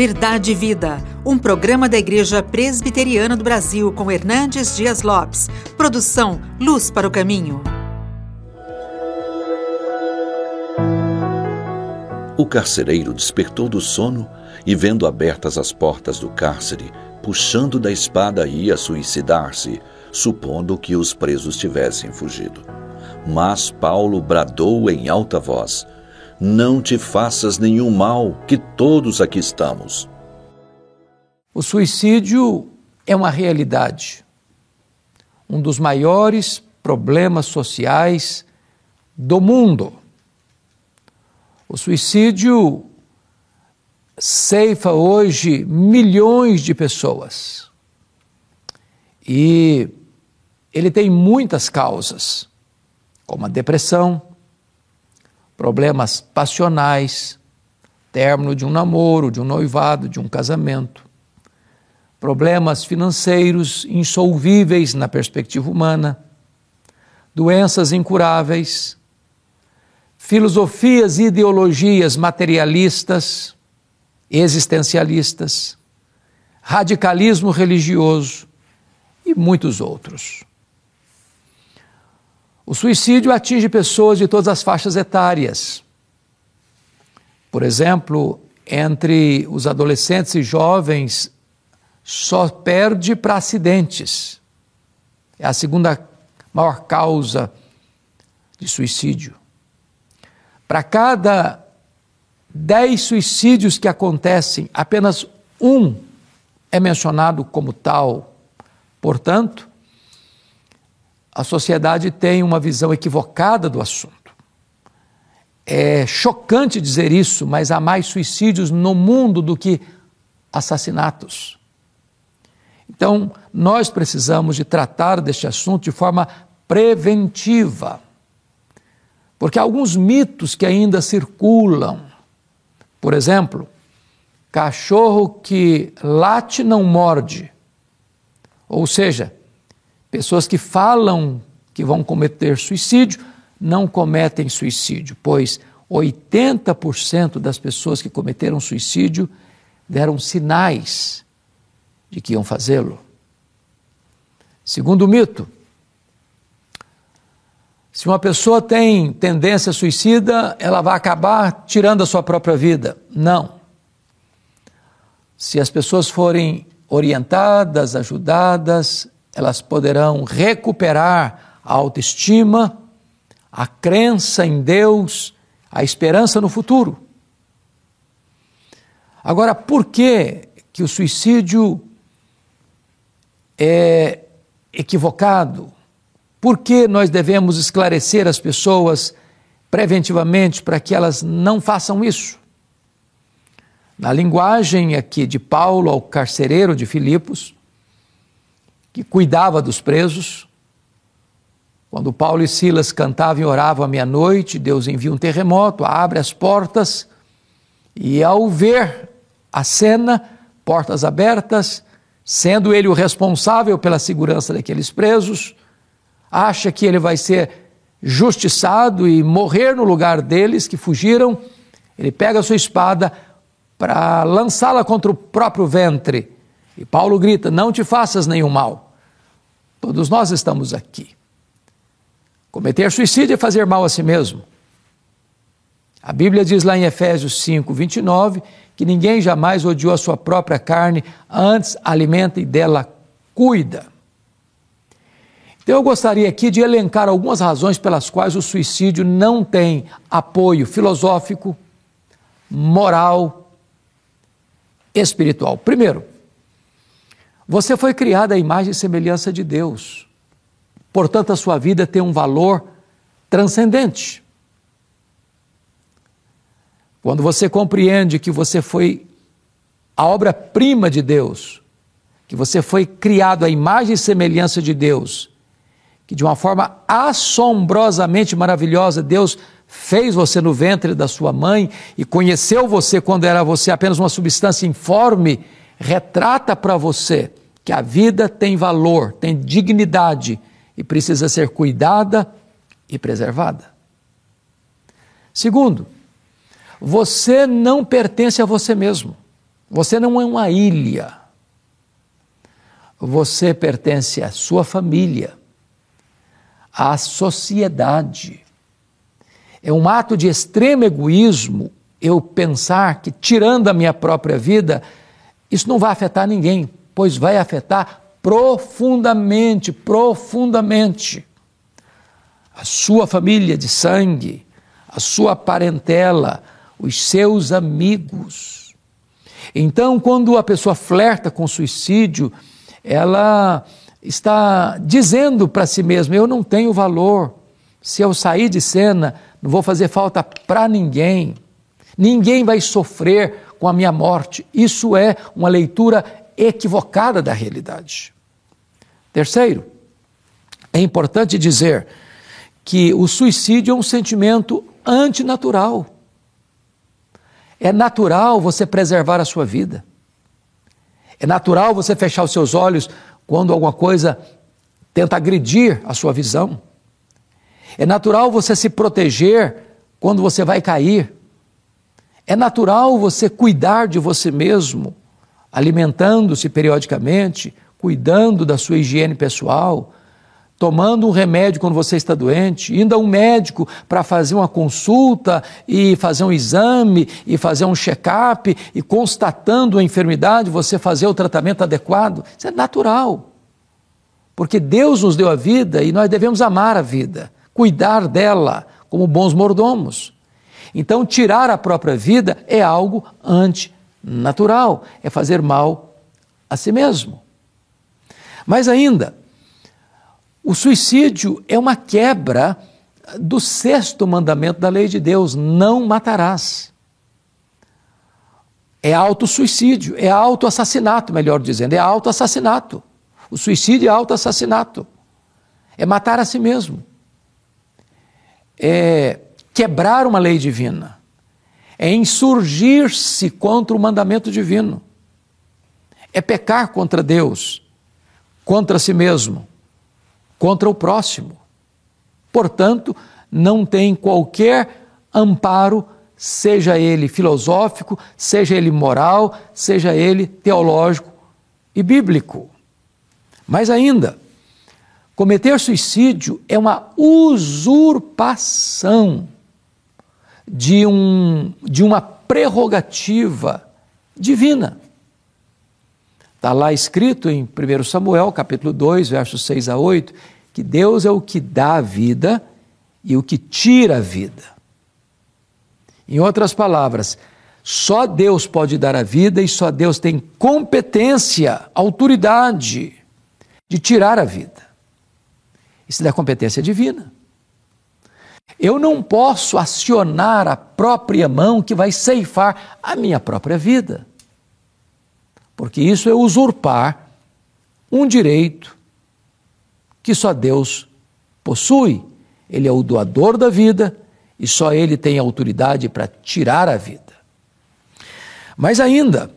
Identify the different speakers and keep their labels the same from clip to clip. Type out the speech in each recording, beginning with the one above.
Speaker 1: Verdade e Vida, um programa da Igreja Presbiteriana do Brasil com Hernandes Dias Lopes. Produção Luz para o Caminho.
Speaker 2: O carcereiro despertou do sono e, vendo abertas as portas do cárcere, puxando da espada, ia suicidar-se, supondo que os presos tivessem fugido. Mas Paulo bradou em alta voz: Não te faças nenhum mal, que todos aqui estamos.
Speaker 3: O suicídio é uma realidade, um dos maiores problemas sociais do mundo. O suicídio ceifa hoje milhões de pessoas. E ele tem muitas causas, como a depressão, problemas passionais, término de um namoro, de um noivado, de um casamento, problemas financeiros insolvíveis na perspectiva humana, doenças incuráveis, filosofias e ideologias materialistas, existencialistas, radicalismo religioso e muitos outros. O suicídio atinge pessoas de todas as faixas etárias. Por exemplo, entre os adolescentes e jovens, só perde para acidentes. É a segunda maior causa de suicídio. Para cada dez suicídios que acontecem, apenas um é mencionado como tal. Portanto, a sociedade tem uma visão equivocada do assunto. É chocante dizer isso, mas há mais suicídios no mundo do que assassinatos. Então, nós precisamos de tratar deste assunto de forma preventiva. Porque há alguns mitos que ainda circulam. Por exemplo, cachorro que late não morde. Ou seja, pessoas que falam que vão cometer suicídio não cometem suicídio, pois 80% das pessoas que cometeram suicídio deram sinais de que iam fazê-lo. Segundo mito, se uma pessoa tem tendência suicida, ela vai acabar tirando a sua própria vida. Não. Se as pessoas forem orientadas, ajudadas, elas poderão recuperar a autoestima, a crença em Deus, a esperança no futuro. Agora, por que, que o suicídio é equivocado? Por que nós devemos esclarecer as pessoas preventivamente para que elas não façam isso? Na linguagem aqui de Paulo ao carcereiro de Filipos, que cuidava dos presos, quando Paulo e Silas cantavam e oravam à meia-noite, Deus envia um terremoto, abre as portas, e ao ver a cena, portas abertas, sendo ele o responsável pela segurança daqueles presos, acha que ele vai ser justiçado e morrer no lugar deles que fugiram, ele pega a sua espada para lançá-la contra o próprio ventre. E Paulo grita: Não te faças nenhum mal. Todos nós estamos aqui. Cometer suicídio é fazer mal a si mesmo. A Bíblia diz lá em Efésios 5, 29, que ninguém jamais odiou a sua própria carne, antes alimenta e dela cuida. Então eu gostaria aqui de elencar algumas razões pelas quais o suicídio não tem apoio filosófico, moral, espiritual. Primeiro, você foi criado à imagem e semelhança de Deus. Portanto, a sua vida tem um valor transcendente. Quando você compreende que você foi a obra-prima de Deus, que você foi criado à imagem e semelhança de Deus, que de uma forma assombrosamente maravilhosa Deus fez você no ventre da sua mãe e conheceu você quando era você apenas uma substância informe, retrata para você que a vida tem valor, tem dignidade e precisa ser cuidada e preservada. Segundo, você não pertence a você mesmo. Você não é uma ilha. Você pertence à sua família, à sociedade. É um ato de extremo egoísmo eu pensar que, tirando a minha própria vida, isso não vai afetar ninguém, pois vai afetar profundamente, profundamente a sua família de sangue, a sua parentela, os seus amigos. Então, quando a pessoa flerta com suicídio, ela está dizendo para si mesma: eu não tenho valor. Se eu sair de cena, não vou fazer falta para ninguém. Ninguém vai sofrer com a minha morte. Isso é uma leitura equivocada da realidade. Terceiro, é importante dizer que o suicídio é um sentimento antinatural. É natural você preservar a sua vida. É natural você fechar os seus olhos quando alguma coisa tenta agredir a sua visão. É natural você se proteger quando você vai cair. É natural você cuidar de você mesmo, alimentando-se periodicamente, cuidando da sua higiene pessoal, tomando um remédio quando você está doente, indo a um médico para fazer uma consulta e fazer um exame e fazer um check-up e constatando a enfermidade, você fazer o tratamento adequado. Isso é natural. Porque Deus nos deu a vida e nós devemos amar a vida, cuidar dela como bons mordomos. Então, tirar a própria vida é algo antinatural, é fazer mal a si mesmo. Mas ainda, o suicídio é uma quebra do sexto mandamento da lei de Deus: não matarás. É autossuicídio, é autoassassinato, melhor dizendo, é autoassassinato. O suicídio é autoassassinato. É matar a si mesmo. É quebrar uma lei divina. É insurgir-se contra o mandamento divino. É pecar contra Deus, contra si mesmo contra o próximo. Portanto, não tem qualquer amparo, seja ele filosófico, seja ele moral, seja ele teológico e bíblico. Mais ainda, cometer suicídio é uma usurpação de, um, de uma prerrogativa divina. Está lá escrito em 1 Samuel, capítulo 2, versos 6 a 8, que Deus é o que dá a vida e o que tira a vida. Em outras palavras, só Deus pode dar a vida e só Deus tem competência, autoridade de tirar a vida. Isso é competência divina. Eu não posso acionar a própria mão que vai ceifar a minha própria vida porque isso é usurpar um direito que só Deus possui. Ele é o doador da vida e só ele tem autoridade para tirar a vida. Mas ainda,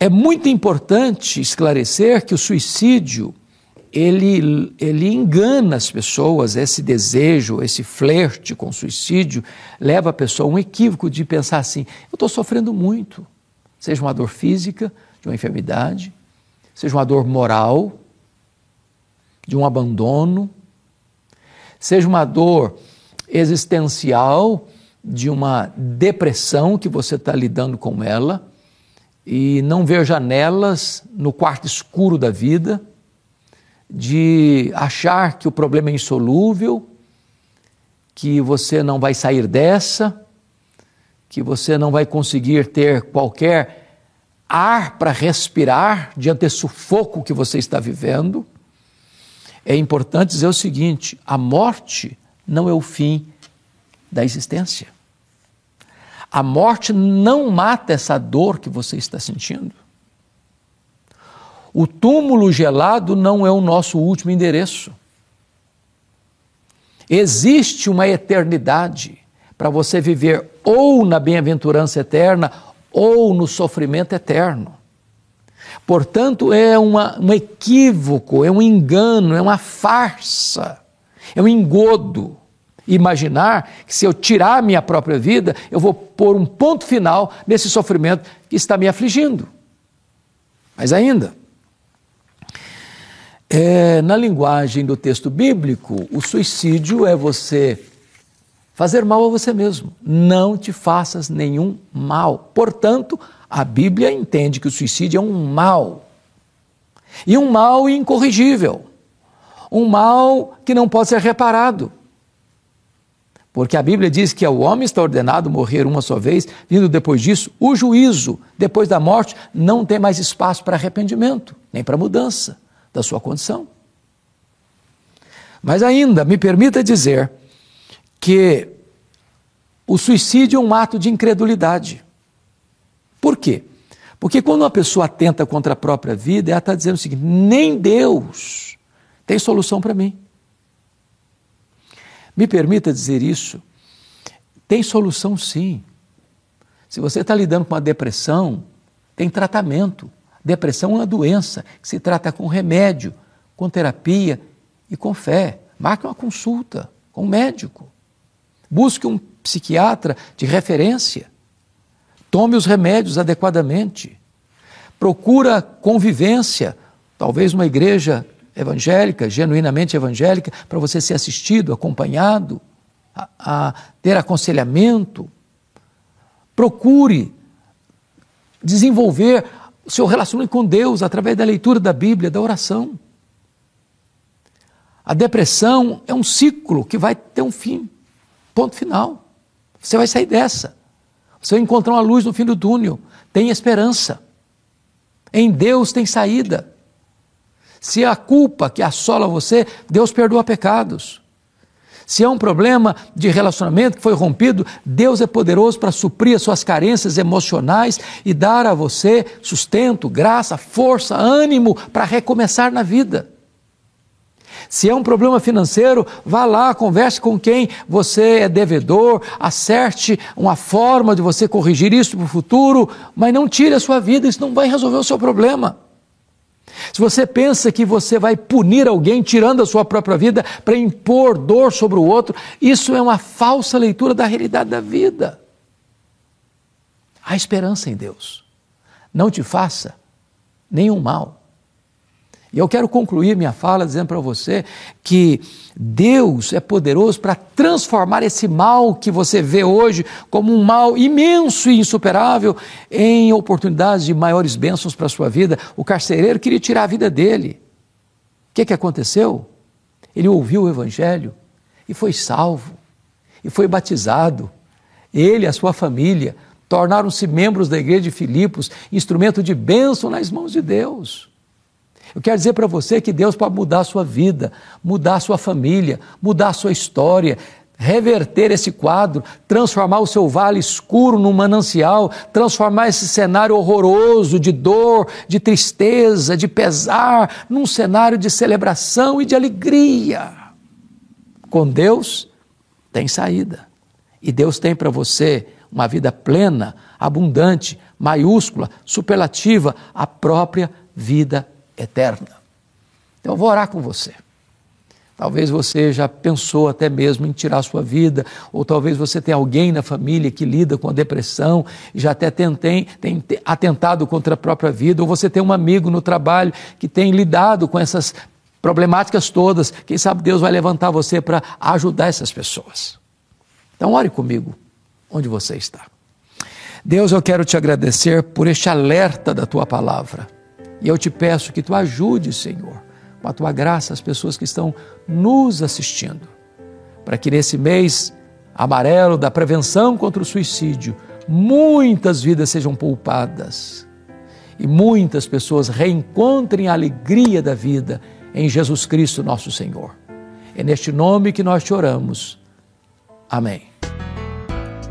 Speaker 3: é muito importante esclarecer que o suicídio ele, ele engana as pessoas, esse desejo, esse flerte com suicídio, leva a pessoa a um equívoco de pensar assim: eu estou sofrendo muito. Seja uma dor física, de uma enfermidade, seja uma dor moral, de um abandono, seja uma dor existencial, de uma depressão que você está lidando com ela e não ver janelas no quarto escuro da vida, de achar que o problema é insolúvel, que você não vai sair dessa que você não vai conseguir ter qualquer ar para respirar diante desse sufoco que você está vivendo, é importante dizer o seguinte: a morte não é o fim da existência. A morte não mata essa dor que você está sentindo. O túmulo gelado não é o nosso último endereço. Existe uma eternidade para você viver ou na bem-aventurança eterna ou no sofrimento eterno. Portanto, é uma, um equívoco, é um engano, é uma farsa, é um engodo, imaginar que se eu tirar a minha própria vida, eu vou pôr um ponto final nesse sofrimento que está me afligindo. Mas ainda, é, na linguagem do texto bíblico, o suicídio é você fazer mal a você mesmo. Não te faças nenhum mal. Portanto, a Bíblia entende que o suicídio é um mal. E um mal incorrigível. Um mal que não pode ser reparado. Porque a Bíblia diz que o homem está ordenado morrer uma só vez, vindo depois disso o juízo. Depois da morte, não tem mais espaço para arrependimento, nem para mudança da sua condição. Mas ainda, me permita dizer que o suicídio é um ato de incredulidade. Por quê? Porque quando uma pessoa atenta contra a própria vida, ela está dizendo o seguinte: nem Deus tem solução para mim. Me permita dizer isso. Tem solução sim. Se você está lidando com uma depressão, tem tratamento. Depressão é uma doença que se trata com remédio, com terapia e com fé. Marque uma consulta com um médico. Busque um psiquiatra de referência. Tome os remédios adequadamente. Procura convivência, talvez uma igreja evangélica, genuinamente evangélica, para você ser assistido, acompanhado, a, a ter aconselhamento. Procure desenvolver o seu relacionamento com Deus através da leitura da Bíblia, da oração. A depressão é um ciclo que vai ter um fim, ponto final. Você vai sair dessa. Você vai encontrar uma luz no fim do túnel. Tem esperança. Em Deus tem saída. Se a culpa que assola você, Deus perdoa pecados. Se é um problema de relacionamento que foi rompido, Deus é poderoso para suprir as suas carências emocionais e dar a você sustento, graça, força, ânimo para recomeçar na vida. Se é um problema financeiro, vá lá, converse com quem você é devedor, acerte uma forma de você corrigir isso para o futuro, mas não tire a sua vida, isso não vai resolver o seu problema. Se você pensa que você vai punir alguém tirando a sua própria vida para impor dor sobre o outro, isso é uma falsa leitura da realidade da vida. Há esperança em Deus. Não te faça nenhum mal. E eu quero concluir minha fala dizendo para você que Deus é poderoso para transformar esse mal que você vê hoje como um mal imenso e insuperável em oportunidades de maiores bênçãos para a sua vida. O carcereiro queria tirar a vida dele. O que, que aconteceu? Ele ouviu o Evangelho e foi salvo, e foi batizado. Ele e a sua família tornaram-se membros da igreja de Filipos, instrumento de bênção nas mãos de Deus. Eu quero dizer para você que Deus pode mudar a sua vida, mudar a sua família, mudar a sua história, reverter esse quadro, transformar o seu vale escuro num manancial, transformar esse cenário horroroso de dor, de tristeza, de pesar, num cenário de celebração e de alegria. Com Deus tem saída. E Deus tem para você uma vida plena, abundante, maiúscula, superlativa, a própria vida eterna. Então eu vou orar com você. Talvez você já pensou até mesmo em tirar sua vida, ou talvez você tenha alguém na família que lida com a depressão já até tem, tem atentado contra a própria vida, ou você tem um amigo no trabalho que tem lidado com essas problemáticas todas. Quem sabe Deus vai levantar você para ajudar essas pessoas. Então, ore comigo onde você está. Deus, eu quero te agradecer por este alerta da tua palavra. E eu te peço que tu ajude, Senhor, com a tua graça, as pessoas que estão nos assistindo, para que nesse mês amarelo da prevenção contra o suicídio, muitas vidas sejam poupadas e muitas pessoas reencontrem a alegria da vida em Jesus Cristo, nosso Senhor. É neste nome que nós te oramos. Amém.